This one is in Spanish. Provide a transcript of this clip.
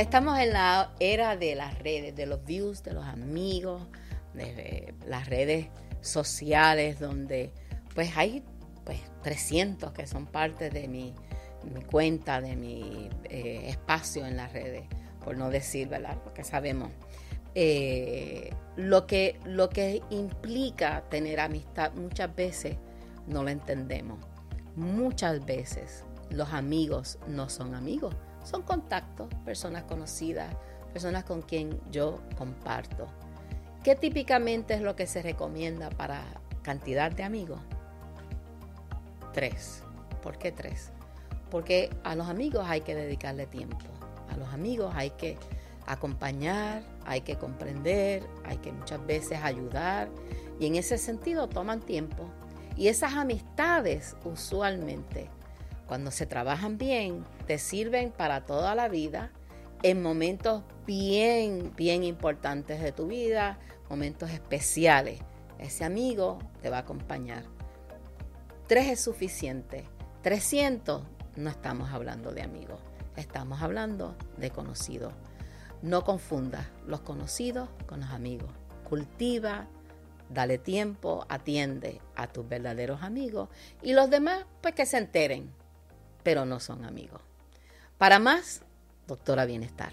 Estamos en la era de las redes, de los views, de los amigos, de las redes sociales, donde pues hay pues 300 que son parte de mi, cuenta, de mi eh, espacio en las redes, por no decir, ¿verdad? Porque sabemos eh, lo, que, lo que implica tener amistad muchas veces no lo entendemos. Muchas veces los amigos no son amigos son contactos, personas conocidas, personas con quien yo comparto. ¿Qué típicamente es lo que se recomienda para cantidad de amigos? Tres. ¿Por qué tres? Porque a los amigos hay que dedicarle tiempo. A los amigos hay que acompañar, hay que comprender, hay que muchas veces ayudar. Y en ese sentido toman tiempo. Y esas amistades usualmente cuando se trabajan bien, te sirven para toda la vida en momentos bien, bien importantes de tu vida, momentos especiales. Ese amigo te va a acompañar. Tres es suficiente. 300 no estamos hablando de amigos, estamos hablando de conocidos. No confundas los conocidos con los amigos. Cultiva, dale tiempo, atiende a tus verdaderos amigos y los demás pues que se enteren pero no son amigos. Para más, doctora Bienestar.